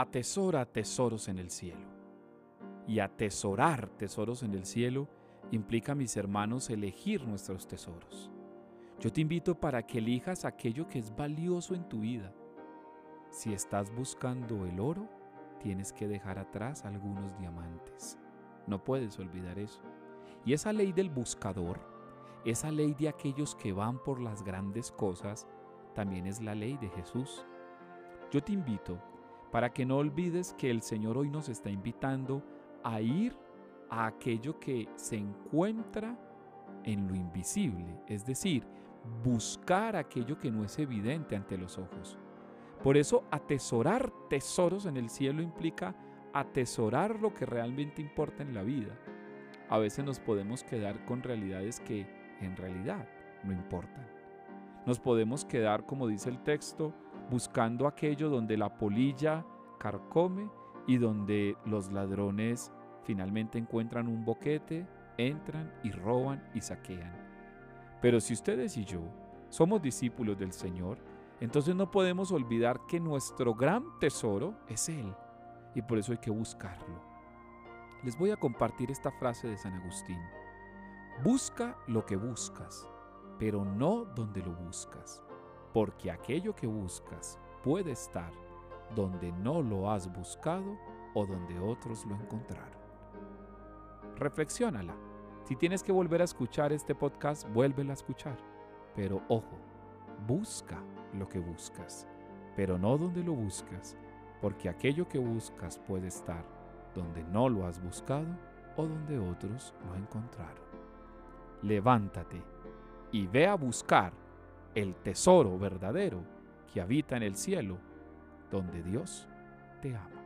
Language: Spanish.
atesora tesoros en el cielo. Y atesorar tesoros en el cielo implica, mis hermanos, elegir nuestros tesoros. Yo te invito para que elijas aquello que es valioso en tu vida. Si estás buscando el oro, tienes que dejar atrás algunos diamantes. No puedes olvidar eso. Y esa ley del buscador, esa ley de aquellos que van por las grandes cosas, también es la ley de Jesús. Yo te invito para que no olvides que el Señor hoy nos está invitando a ir a aquello que se encuentra en lo invisible, es decir, buscar aquello que no es evidente ante los ojos. Por eso atesorar tesoros en el cielo implica atesorar lo que realmente importa en la vida. A veces nos podemos quedar con realidades que en realidad no importan. Nos podemos quedar, como dice el texto, buscando aquello donde la polilla carcome y donde los ladrones finalmente encuentran un boquete, entran y roban y saquean. Pero si ustedes y yo somos discípulos del Señor, entonces no podemos olvidar que nuestro gran tesoro es Él y por eso hay que buscarlo. Les voy a compartir esta frase de San Agustín. Busca lo que buscas, pero no donde lo buscas porque aquello que buscas puede estar donde no lo has buscado o donde otros lo encontraron. Reflexiónala. Si tienes que volver a escuchar este podcast, vuélvela a escuchar. Pero ojo, busca lo que buscas, pero no donde lo buscas, porque aquello que buscas puede estar donde no lo has buscado o donde otros lo encontraron. Levántate y ve a buscar el tesoro verdadero que habita en el cielo, donde Dios te ama.